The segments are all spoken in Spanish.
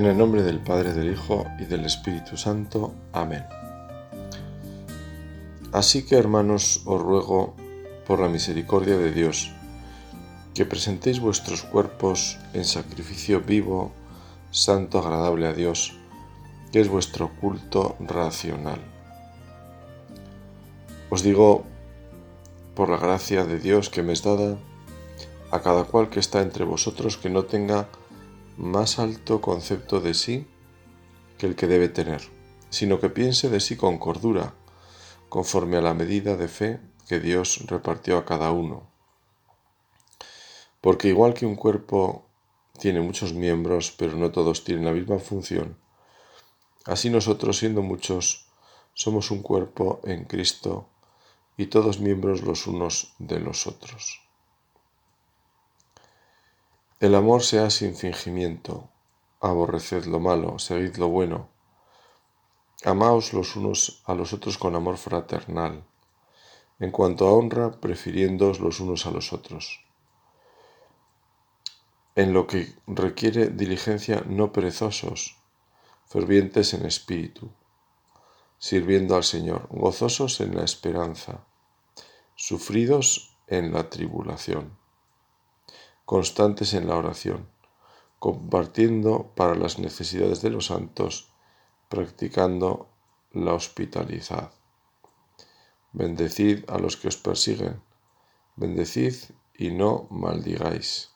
En el nombre del Padre, del Hijo y del Espíritu Santo. Amén. Así que, hermanos, os ruego, por la misericordia de Dios, que presentéis vuestros cuerpos en sacrificio vivo, santo, agradable a Dios, que es vuestro culto racional. Os digo, por la gracia de Dios que me es dada, a cada cual que está entre vosotros que no tenga más alto concepto de sí que el que debe tener, sino que piense de sí con cordura, conforme a la medida de fe que Dios repartió a cada uno. Porque igual que un cuerpo tiene muchos miembros, pero no todos tienen la misma función, así nosotros, siendo muchos, somos un cuerpo en Cristo y todos miembros los unos de los otros. El amor sea sin fingimiento, aborreced lo malo, seguid lo bueno. Amaos los unos a los otros con amor fraternal, en cuanto a honra, prefiriéndoos los unos a los otros. En lo que requiere diligencia, no perezosos, fervientes en espíritu, sirviendo al Señor, gozosos en la esperanza, sufridos en la tribulación constantes en la oración, compartiendo para las necesidades de los santos, practicando la hospitalidad. Bendecid a los que os persiguen, bendecid y no maldigáis.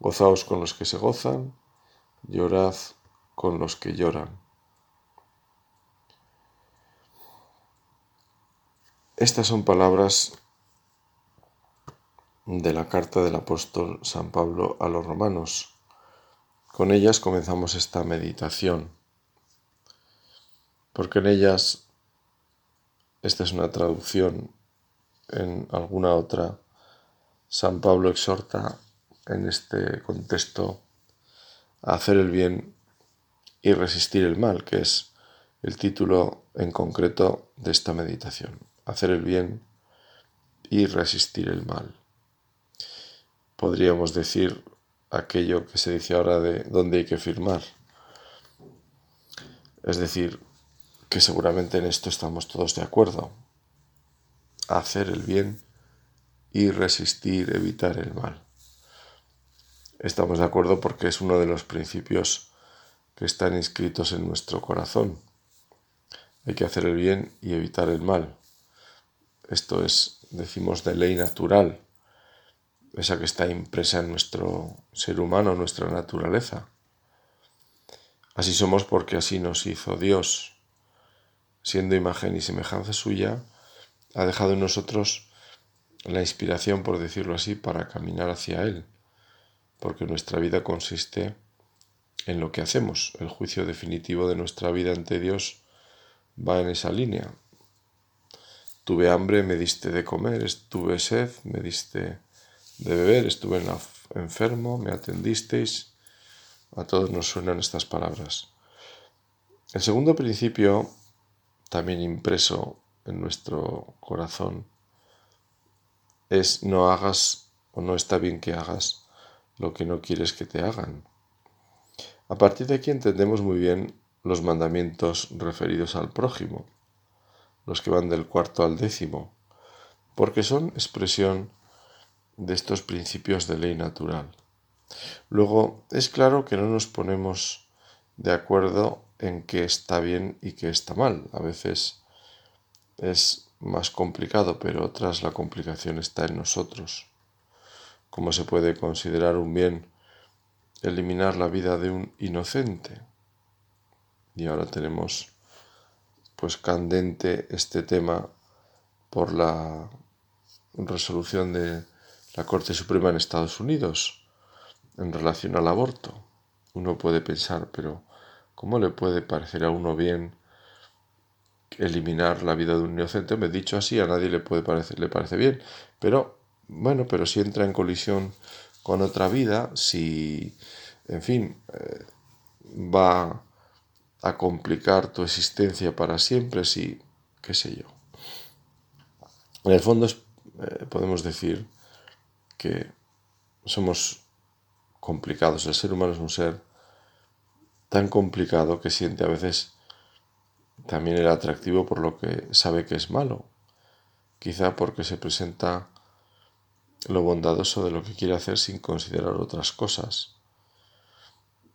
Gozaos con los que se gozan, llorad con los que lloran. Estas son palabras de la carta del apóstol San Pablo a los romanos. Con ellas comenzamos esta meditación, porque en ellas, esta es una traducción, en alguna otra, San Pablo exhorta en este contexto a hacer el bien y resistir el mal, que es el título en concreto de esta meditación. Hacer el bien y resistir el mal podríamos decir aquello que se dice ahora de dónde hay que firmar. Es decir, que seguramente en esto estamos todos de acuerdo. Hacer el bien y resistir, evitar el mal. Estamos de acuerdo porque es uno de los principios que están inscritos en nuestro corazón. Hay que hacer el bien y evitar el mal. Esto es, decimos, de ley natural esa que está impresa en nuestro ser humano, nuestra naturaleza. Así somos porque así nos hizo Dios. Siendo imagen y semejanza suya, ha dejado en nosotros la inspiración, por decirlo así, para caminar hacia Él, porque nuestra vida consiste en lo que hacemos. El juicio definitivo de nuestra vida ante Dios va en esa línea. Tuve hambre, me diste de comer, tuve sed, me diste de beber, estuve enfermo, me atendisteis. A todos nos suenan estas palabras. El segundo principio, también impreso en nuestro corazón, es no hagas o no está bien que hagas lo que no quieres que te hagan. A partir de aquí entendemos muy bien los mandamientos referidos al prójimo, los que van del cuarto al décimo, porque son expresión de estos principios de ley natural. Luego, es claro que no nos ponemos de acuerdo en qué está bien y qué está mal. A veces es más complicado, pero otras la complicación está en nosotros. ¿Cómo se puede considerar un bien eliminar la vida de un inocente? Y ahora tenemos pues candente este tema por la resolución de la Corte Suprema en Estados Unidos en relación al aborto. Uno puede pensar, pero ¿cómo le puede parecer a uno bien eliminar la vida de un inocente? Me he dicho así, a nadie le puede parecer, le parece bien, pero bueno, pero si entra en colisión con otra vida, si, en fin, eh, va a complicar tu existencia para siempre, si, qué sé yo. En el fondo eh, podemos decir que somos complicados. El ser humano es un ser tan complicado que siente a veces también el atractivo por lo que sabe que es malo, quizá porque se presenta lo bondadoso de lo que quiere hacer sin considerar otras cosas.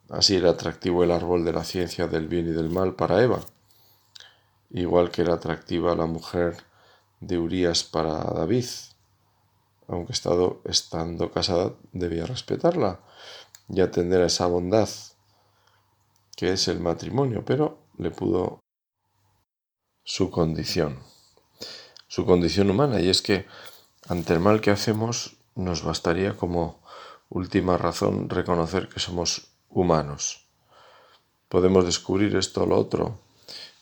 Así era atractivo el árbol de la ciencia del bien y del mal para Eva, igual que era atractiva la mujer de Urias para David. Aunque estado, estando casada debía respetarla y atender a esa bondad que es el matrimonio, pero le pudo su condición, su condición humana, y es que ante el mal que hacemos nos bastaría como última razón reconocer que somos humanos. Podemos descubrir esto o lo otro,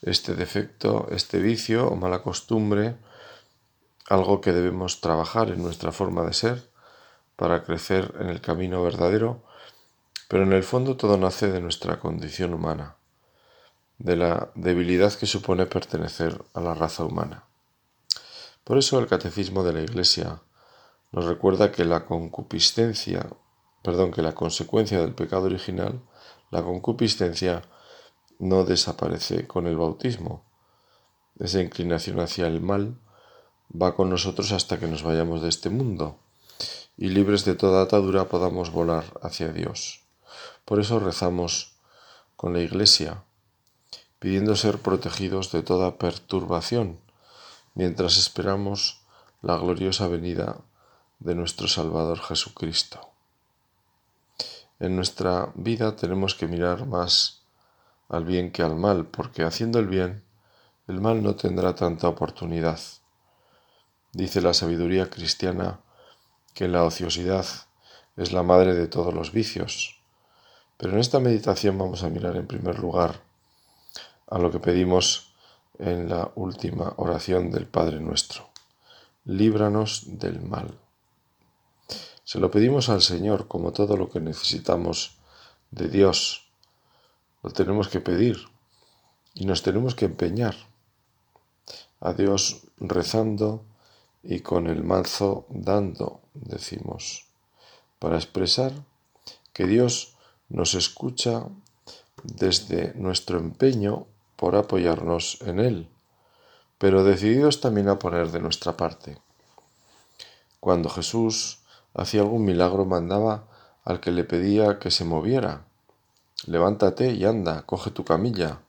este defecto, este vicio o mala costumbre, algo que debemos trabajar en nuestra forma de ser para crecer en el camino verdadero, pero en el fondo todo nace de nuestra condición humana, de la debilidad que supone pertenecer a la raza humana. Por eso el catecismo de la Iglesia nos recuerda que la concupiscencia, perdón, que la consecuencia del pecado original, la concupiscencia, no desaparece con el bautismo. Esa inclinación hacia el mal va con nosotros hasta que nos vayamos de este mundo y libres de toda atadura podamos volar hacia Dios. Por eso rezamos con la Iglesia, pidiendo ser protegidos de toda perturbación, mientras esperamos la gloriosa venida de nuestro Salvador Jesucristo. En nuestra vida tenemos que mirar más al bien que al mal, porque haciendo el bien, el mal no tendrá tanta oportunidad. Dice la sabiduría cristiana que la ociosidad es la madre de todos los vicios. Pero en esta meditación vamos a mirar en primer lugar a lo que pedimos en la última oración del Padre nuestro. Líbranos del mal. Se lo pedimos al Señor como todo lo que necesitamos de Dios lo tenemos que pedir y nos tenemos que empeñar a Dios rezando y con el mazo dando, decimos, para expresar que Dios nos escucha desde nuestro empeño por apoyarnos en Él, pero decididos también a poner de nuestra parte. Cuando Jesús hacía algún milagro mandaba al que le pedía que se moviera, Levántate y anda, coge tu camilla.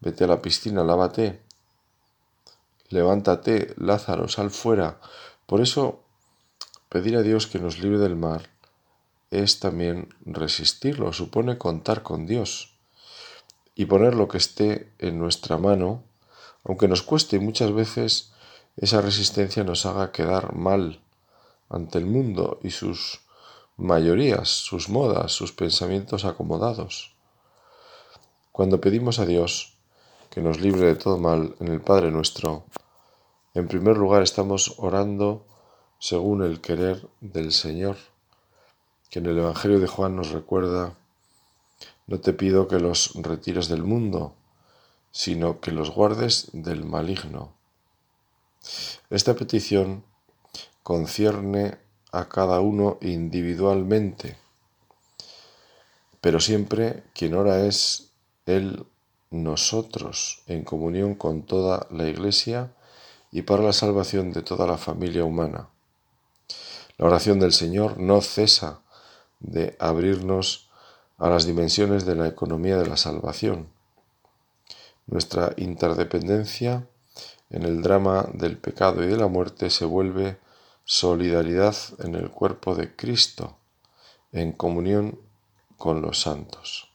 Vete a la piscina, lávate. Levántate, Lázaro, sal fuera. Por eso, pedir a Dios que nos libre del mar es también resistirlo, supone contar con Dios y poner lo que esté en nuestra mano, aunque nos cueste muchas veces esa resistencia nos haga quedar mal ante el mundo y sus mayorías, sus modas, sus pensamientos acomodados. Cuando pedimos a Dios que nos libre de todo mal en el Padre nuestro, en primer lugar estamos orando según el querer del Señor, que en el Evangelio de Juan nos recuerda, no te pido que los retires del mundo, sino que los guardes del maligno. Esta petición concierne a cada uno individualmente, pero siempre quien ora es Él, nosotros, en comunión con toda la Iglesia y para la salvación de toda la familia humana. La oración del Señor no cesa de abrirnos a las dimensiones de la economía de la salvación. Nuestra interdependencia en el drama del pecado y de la muerte se vuelve solidaridad en el cuerpo de Cristo, en comunión con los santos.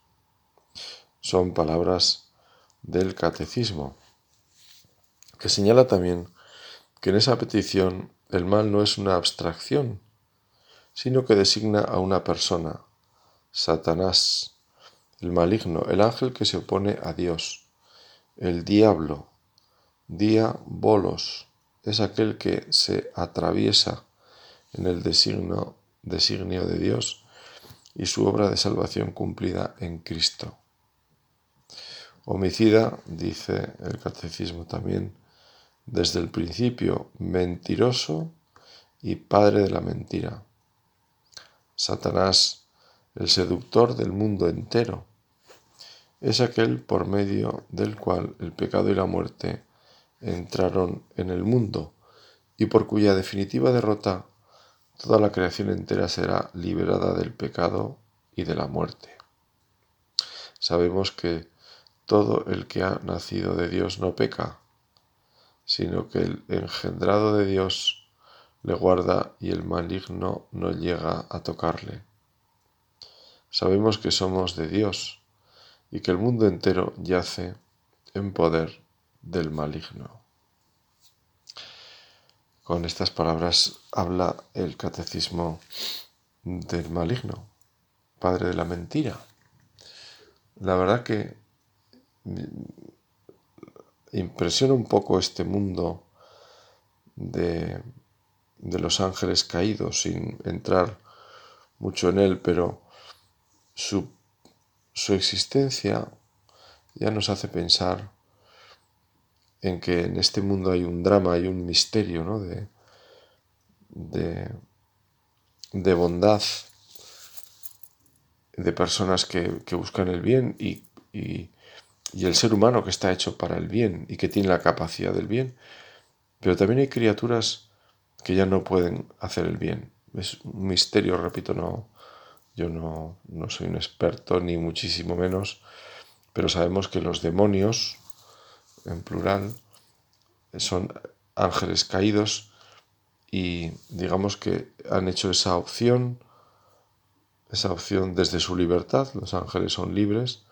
Son palabras del catecismo, que señala también que en esa petición el mal no es una abstracción, sino que designa a una persona, Satanás, el maligno, el ángel que se opone a Dios, el diablo, diabolos, es aquel que se atraviesa en el designio, designio de Dios y su obra de salvación cumplida en Cristo. Homicida, dice el catecismo también, desde el principio mentiroso y padre de la mentira. Satanás, el seductor del mundo entero, es aquel por medio del cual el pecado y la muerte entraron en el mundo y por cuya definitiva derrota toda la creación entera será liberada del pecado y de la muerte. Sabemos que todo el que ha nacido de Dios no peca, sino que el engendrado de Dios le guarda y el maligno no llega a tocarle. Sabemos que somos de Dios y que el mundo entero yace en poder del maligno. Con estas palabras habla el catecismo del maligno, padre de la mentira. La verdad que impresiona un poco este mundo de, de los ángeles caídos, sin entrar mucho en él, pero su, su existencia ya nos hace pensar en que en este mundo hay un drama, hay un misterio ¿no? de, de, bondad, de personas que, buscan el bien y, y, el ser humano que está hecho para el bien y que tiene la capacidad del bien. Pero también hay criaturas que ya no pueden hacer el bien. Es un misterio, repito, no, yo no, no soy un experto ni muchísimo menos, pero sabemos que los demonios, en plural, son ángeles caídos y digamos que han hecho esa opción, esa opción desde su libertad, los ángeles son libres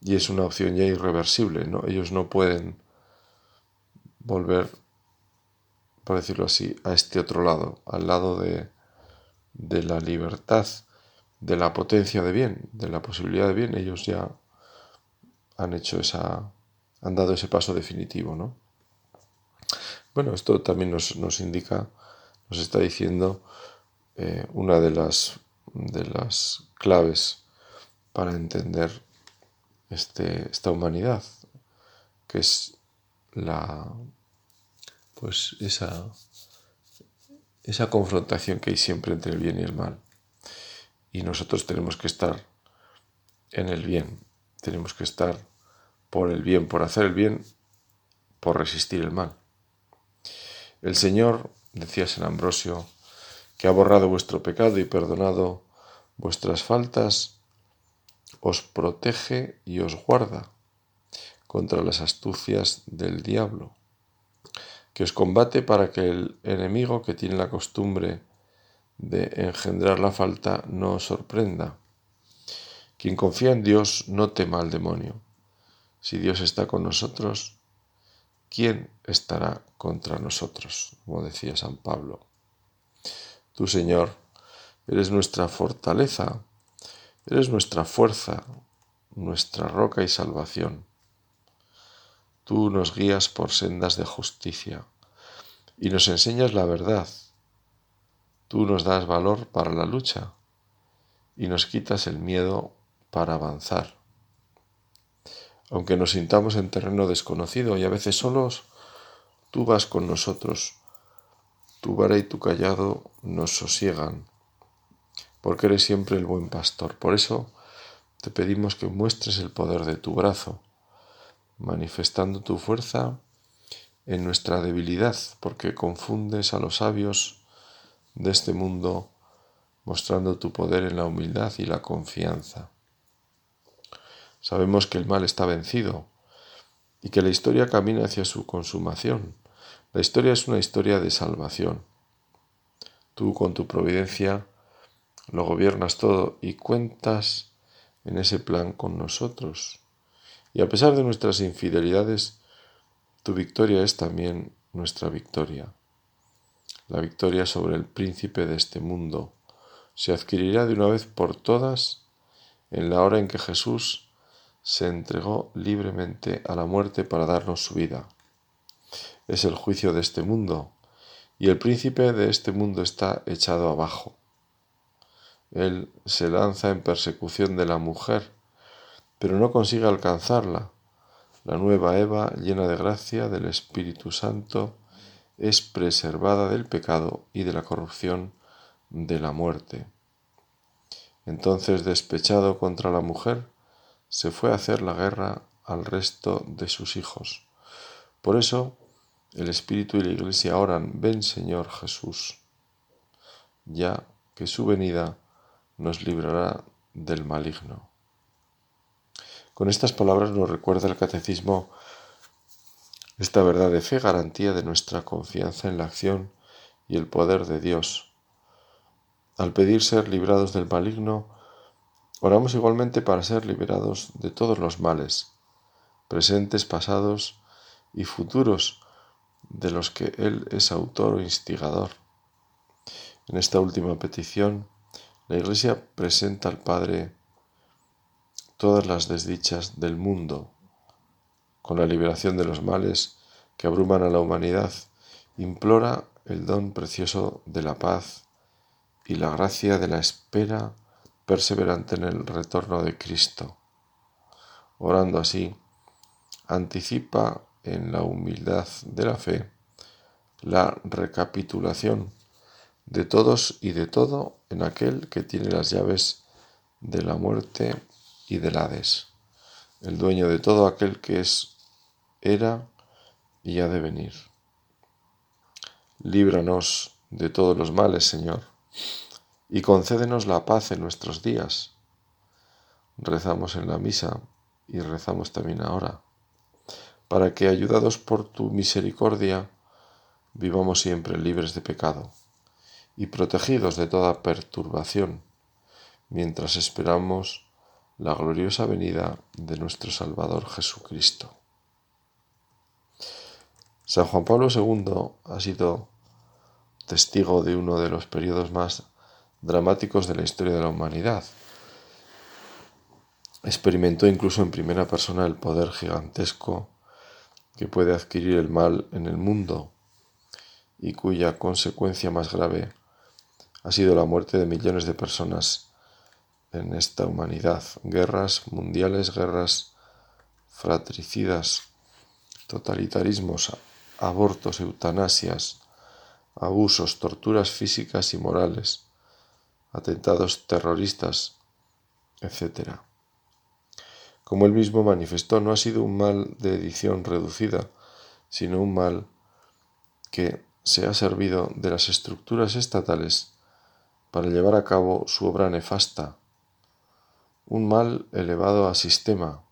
y es una opción ya irreversible, ¿no? Ellos no pueden volver, por decirlo así, a este otro lado, al lado de, de la libertad, de la potencia de bien, de la posibilidad de bien, ellos ya han hecho esa, han dado ese paso definitivo, ¿no? Bueno, esto también nos, indica, nos está diciendo eh, una de las, de las claves para entender este, esta humanidad, que es la pues esa, esa confrontación que hay siempre entre el bien y el mal. Y nosotros tenemos que estar en el bien, tenemos que estar por el bien, por hacer el bien, por resistir el mal. El Señor, decía San Ambrosio, que ha borrado vuestro pecado y perdonado vuestras faltas, os protege y os guarda contra las astucias del diablo, que os combate para que el enemigo que tiene la costumbre de engendrar la falta no os sorprenda. Quien confía en Dios no tema al demonio si Dios está con nosotros, ¿quién estará contra nosotros? Como decía San Pablo. Tú, Señor, eres nuestra fortaleza, eres nuestra fuerza, nuestra roca y salvación. Tú nos guías por sendas de justicia y nos enseñas la verdad. Tú nos das valor para la lucha y nos quitas el miedo para avanzar aunque nos sintamos en terreno desconocido y a veces solos, tú vas con nosotros. Tu vara y tu callado nos sosiegan, porque eres siempre el buen pastor. Por eso te pedimos que muestres el poder de tu brazo, manifestando tu fuerza en nuestra debilidad, porque confundes a los sabios de este mundo, mostrando tu poder en la humildad y la confianza. Sabemos que el mal está vencido y que la historia camina hacia su consumación. La historia es una historia de salvación. Tú con tu providencia lo gobiernas todo y cuentas en ese plan con nosotros. Y a pesar de nuestras infidelidades, tu victoria es también nuestra victoria. La victoria sobre el príncipe de este mundo se adquirirá de una vez por todas en la hora en que Jesús se entregó libremente a la muerte para darnos su vida. Es el juicio de este mundo, y el príncipe de este mundo está echado abajo. Él se lanza en persecución de la mujer, pero no consigue alcanzarla. La nueva Eva, llena de gracia del Espíritu Santo, es preservada del pecado y de la corrupción de la muerte. Entonces, despechado contra la mujer, se fue a hacer la guerra al resto de sus hijos. Por eso el Espíritu y la Iglesia oran, ven Señor Jesús, ya que su venida nos librará del maligno. Con estas palabras nos recuerda el catecismo esta verdad de fe, garantía de nuestra confianza en la acción y el poder de Dios. Al pedir ser librados del maligno, oramos igualmente para ser liberados de todos los males, presentes, pasados y futuros, de los que Él es autor o instigador. En esta última petición, la Iglesia presenta al Padre todas las desdichas del mundo, con la liberación de los males que abruman a la humanidad, implora el don precioso de la paz y la gracia de la espera perseverante en el retorno de Cristo. Orando así, anticipa en la humildad de la fe la recapitulación de todos y de todo en aquel que tiene las llaves de la muerte y del Hades, el dueño de todo aquel que es, era y ha de venir. Líbranos de todos los males, Señor, y concédenos la paz en nuestros días. Rezamos en la misa y rezamos también ahora para que, ayudados por tu misericordia, vivamos siempre libres de pecado y protegidos de toda perturbación, mientras esperamos la gloriosa venida de nuestro Salvador Jesucristo. San Juan Pablo II ha sido testigo de uno de los periodos más dramáticos de la historia de la humanidad. Experimentó incluso en primera persona el poder gigantesco que puede adquirir el mal en el mundo y cuya consecuencia más grave ha sido la muerte de millones de personas en esta humanidad. Guerras mundiales, guerras fratricidas, totalitarismos, abortos, eutanasias, abusos, torturas físicas y morales, atentados terroristas, etc como él mismo manifestó, no ha sido un mal de edición reducida, sino un mal que se ha servido de las estructuras estatales para llevar a cabo su obra nefasta, un mal elevado a sistema.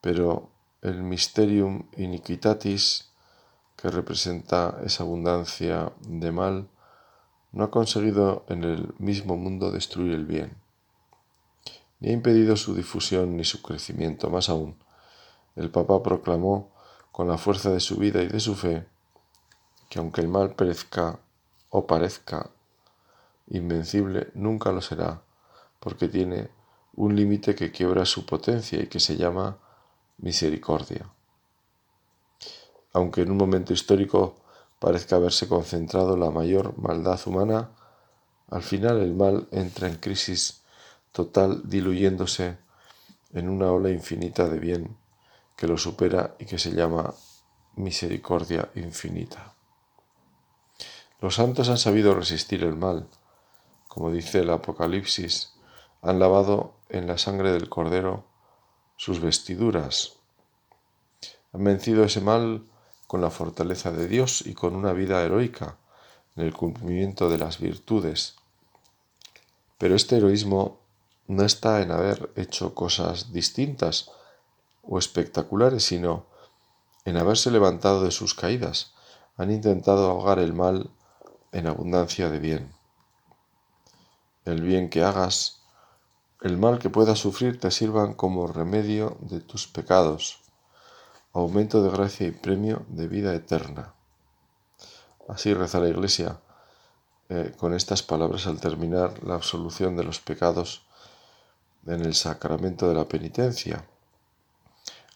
Pero el mysterium iniquitatis, que representa esa abundancia de mal, no ha conseguido en el mismo mundo destruir el bien ni ha impedido su difusión ni su crecimiento. Más aún, el Papa proclamó con la fuerza de su vida y de su fe que aunque el mal perezca o parezca invencible, nunca lo será, porque tiene un límite que quiebra su potencia y que se llama misericordia. Aunque en un momento histórico parezca haberse concentrado la mayor maldad humana, al final el mal entra en crisis total diluyéndose en una ola infinita de bien que lo supera y que se llama misericordia infinita. Los santos han sabido resistir el mal, como dice el Apocalipsis, han lavado en la sangre del Cordero sus vestiduras, han vencido ese mal con la fortaleza de Dios y con una vida heroica en el cumplimiento de las virtudes. Pero este heroísmo no está en haber hecho cosas distintas o espectaculares, sino en haberse levantado de sus caídas. Han intentado ahogar el mal en abundancia de bien. El bien que hagas, el mal que puedas sufrir te sirvan como remedio de tus pecados, aumento de gracia y premio de vida eterna. Así reza la Iglesia eh, con estas palabras al terminar la absolución de los pecados en el sacramento de la penitencia.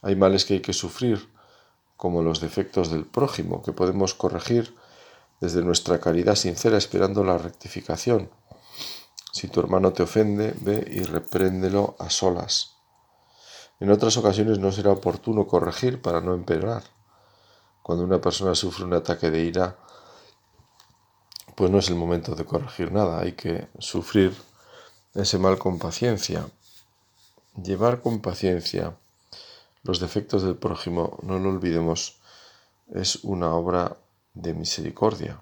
Hay males que hay que sufrir, como los defectos del prójimo, que podemos corregir desde nuestra caridad sincera esperando la rectificación. Si tu hermano te ofende, ve y repréndelo a solas. En otras ocasiones no será oportuno corregir para no empeorar. Cuando una persona sufre un ataque de ira, pues no es el momento de corregir nada, hay que sufrir ese mal con paciencia llevar con paciencia los defectos del prójimo, no lo olvidemos, es una obra de misericordia.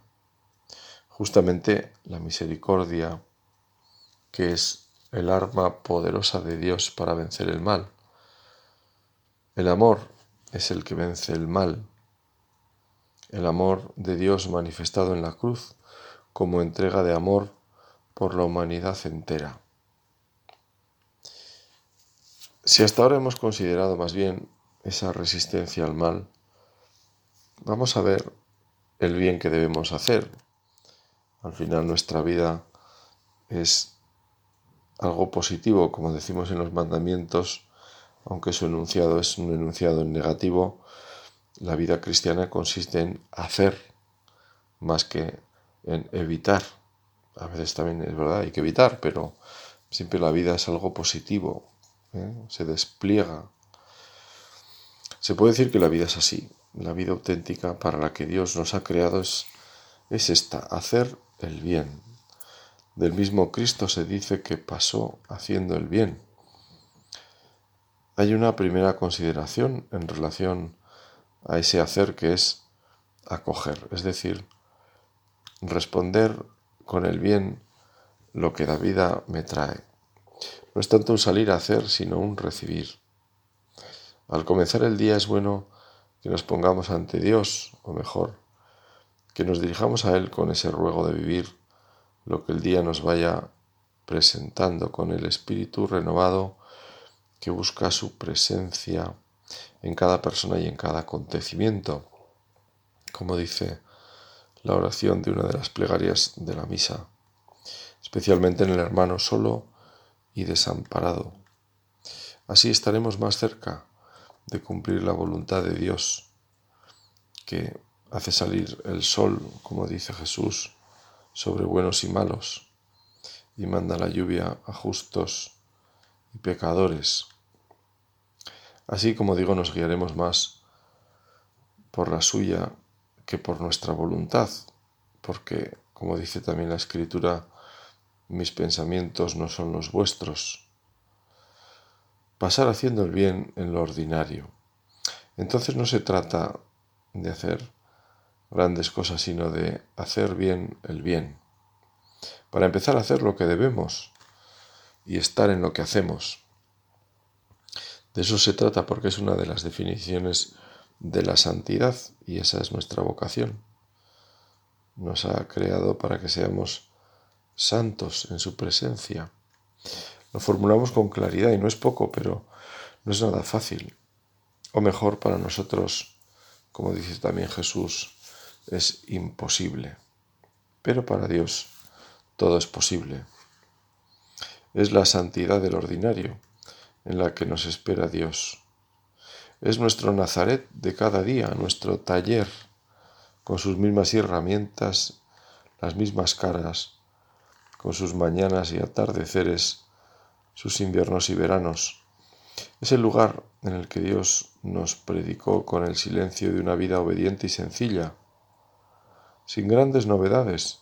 Justamente la misericordia, que es el arma poderosa de Dios para vencer el mal. El amor es el que vence el mal. El amor de Dios manifestado en la cruz como entrega de amor por la humanidad entera. Si hasta ahora hemos considerado más bien esa resistencia al mal, vamos a ver el bien que debemos hacer. Al final nuestra vida es algo positivo, como decimos en los mandamientos, aunque su enunciado es un enunciado en negativo, la vida cristiana consiste en hacer más que en evitar. A veces también es verdad, hay que evitar, pero siempre la vida es algo positivo, ¿eh? se despliega. Se puede decir que la vida es así, la vida auténtica para la que Dios nos ha creado es, es esta, hacer el bien. Del mismo Cristo se dice que pasó haciendo el bien. Hay una primera consideración en relación a ese hacer que es acoger, es decir, responder con el bien lo que la vida me trae. No es tanto un salir a hacer, sino un recibir. Al comenzar el día es bueno que nos pongamos ante Dios, o mejor, que nos dirijamos a Él con ese ruego de vivir lo que el día nos vaya presentando con el espíritu renovado que busca su presencia en cada persona y en cada acontecimiento, como dice la oración de una de las plegarias de la misa, especialmente en el hermano solo y desamparado. Así estaremos más cerca de cumplir la voluntad de Dios, que hace salir el sol, como dice Jesús, sobre buenos y malos, y manda la lluvia a justos y pecadores. Así como digo, nos guiaremos más por la suya que por nuestra voluntad, porque, como dice también la Escritura, mis pensamientos no son los vuestros. Pasar haciendo el bien en lo ordinario. Entonces no se trata de hacer grandes cosas, sino de hacer bien el bien. Para empezar a hacer lo que debemos y estar en lo que hacemos. De eso se trata porque es una de las definiciones de la santidad y esa es nuestra vocación. Nos ha creado para que seamos santos en su presencia. Lo formulamos con claridad y no es poco, pero no es nada fácil. O mejor para nosotros, como dice también Jesús, es imposible. Pero para Dios todo es posible. Es la santidad del ordinario en la que nos espera Dios. Es nuestro Nazaret de cada día, nuestro taller, con sus mismas herramientas, las mismas caras, con sus mañanas y atardeceres, sus inviernos y veranos. Es el lugar en el que Dios nos predicó con el silencio de una vida obediente y sencilla, sin grandes novedades,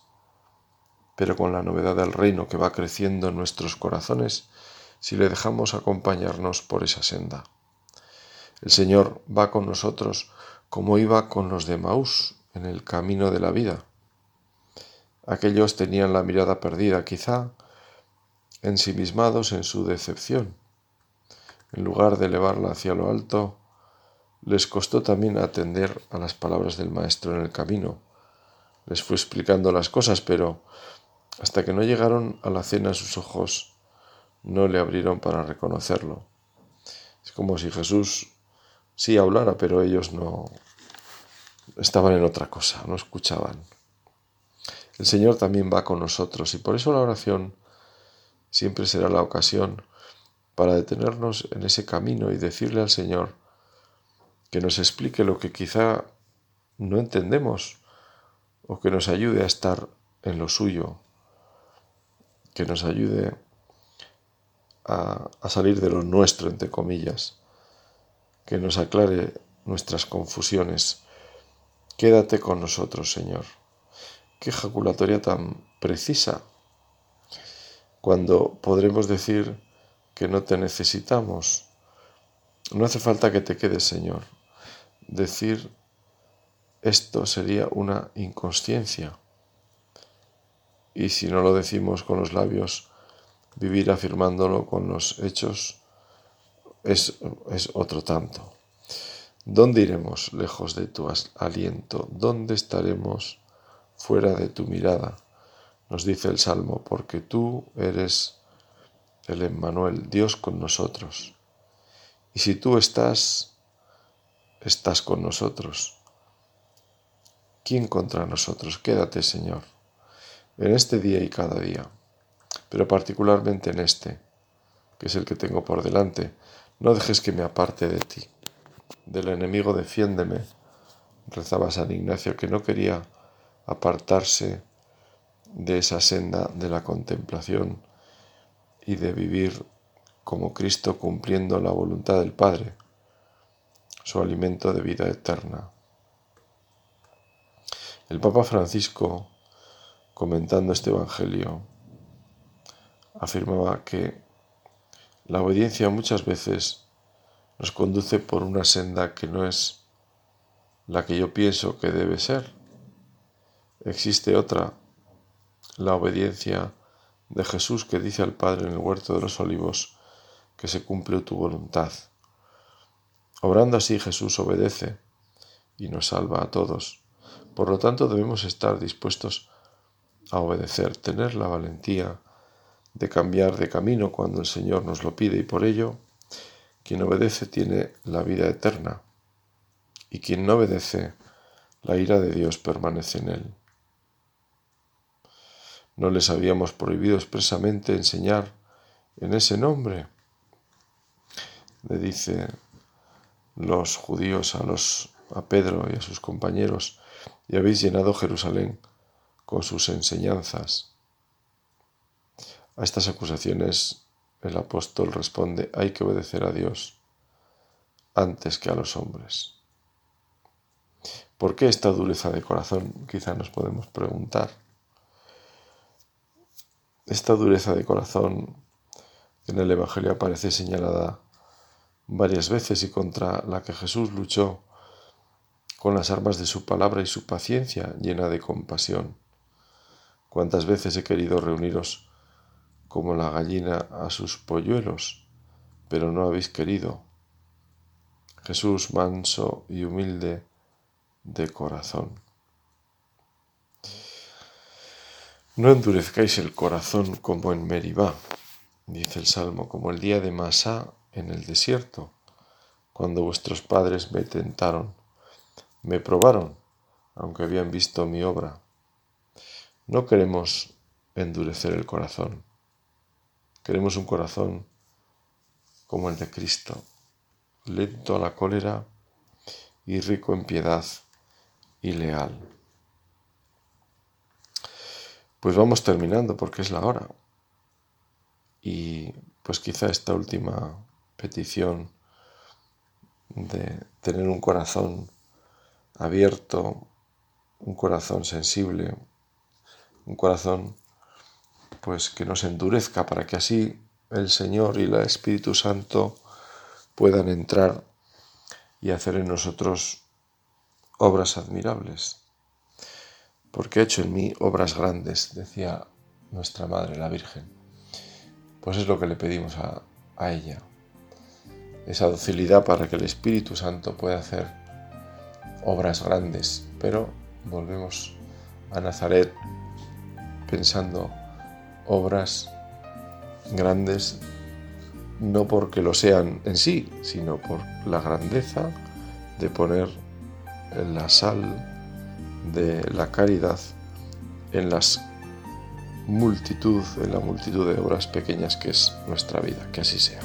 pero con la novedad del reino que va creciendo en nuestros corazones si le dejamos acompañarnos por esa senda. El Señor va con nosotros como iba con los de Maús en el camino de la vida. Aquellos tenían la mirada perdida, quizá ensimismados en su decepción. En lugar de elevarla hacia lo alto, les costó también atender a las palabras del Maestro en el camino les fue explicando las cosas, pero hasta que no llegaron a la cena sus ojos no le abrieron para reconocerlo. Es como si Jesús sí hablara, pero ellos no estaban en otra cosa, no escuchaban. El Señor también va con nosotros y por eso la oración siempre será la ocasión para detenernos en ese camino y decirle al Señor que nos explique lo que quizá no entendemos o que nos ayude a estar en lo suyo, que nos ayude a, salir de lo nuestro, entre comillas, que nos aclare nuestras confusiones. Quédate con nosotros, Señor. Qué ejaculatoria tan precisa, cuando podremos decir que no te necesitamos. No hace falta que te quedes, Señor. Decir esto sería una inconsciencia. Y si no lo decimos con los labios, vivir afirmándolo con los hechos es, es otro tanto. ¿Dónde iremos lejos de tu aliento? ¿Dónde estaremos fuera de tu mirada? Nos dice el Salmo, porque tú eres el Emmanuel, Dios con nosotros. Y si tú estás, estás con nosotros. ¿Quién contra nosotros? Quédate, Señor, en este día y cada día, pero particularmente en este, que es el que tengo por delante. No dejes que me aparte de ti. Del enemigo defiéndeme, rezaba San Ignacio, que no quería apartarse de esa senda de la contemplación y de vivir como Cristo cumpliendo la voluntad del Padre, su alimento de vida eterna. El Papa Francisco, comentando este Evangelio, afirmaba que la obediencia muchas veces nos conduce por una senda que no es la que yo pienso que debe ser. Existe otra, la obediencia de Jesús que dice al Padre en el huerto de los olivos que se cumple tu voluntad. Obrando así Jesús obedece y nos salva a todos. Por lo tanto debemos estar dispuestos a obedecer, tener la valentía de cambiar de camino cuando el Señor nos lo pide y por ello quien obedece tiene la vida eterna y quien no obedece, la ira de Dios permanece en él. ¿No les habíamos prohibido expresamente enseñar en ese nombre? Le dice los judíos a, los, a Pedro y a sus compañeros, y habéis llenado Jerusalén con sus enseñanzas. A estas acusaciones el apóstol responde, hay que obedecer a Dios antes que a los hombres. ¿Por qué esta dureza de corazón? Quizá nos podemos preguntar. Esta dureza de corazón en el Evangelio aparece señalada varias veces y contra la que Jesús luchó con las armas de su palabra y su paciencia llena de compasión. ¿Cuántas veces he querido reuniros como la gallina a sus polluelos, pero no habéis querido? Jesús manso y humilde de corazón. No endurezcáis el corazón como en Meribá, dice el Salmo, como el día de Masá en el desierto, cuando vuestros padres me tentaron, me probaron, aunque habían visto mi obra. No queremos endurecer el corazón, queremos un corazón como el de Cristo, lento a la cólera y rico en piedad y leal. Pues vamos terminando porque es la hora. Y pues quizá esta última petición de tener un corazón abierto, un corazón sensible, un corazón pues que no se endurezca para que así el Señor y el Espíritu Santo puedan entrar y hacer en nosotros obras admirables porque ha hecho en mí obras grandes, decía nuestra Madre, la Virgen. Pues es lo que le pedimos a, ella, esa docilidad para que el Espíritu Santo pueda hacer obras grandes, pero volvemos a Nazaret pensando obras grandes no porque lo sean en sí, sino por la grandeza de poner la sal de la caridad en las multitud, en la multitud de obras pequeñas que es nuestra vida. Que así sea.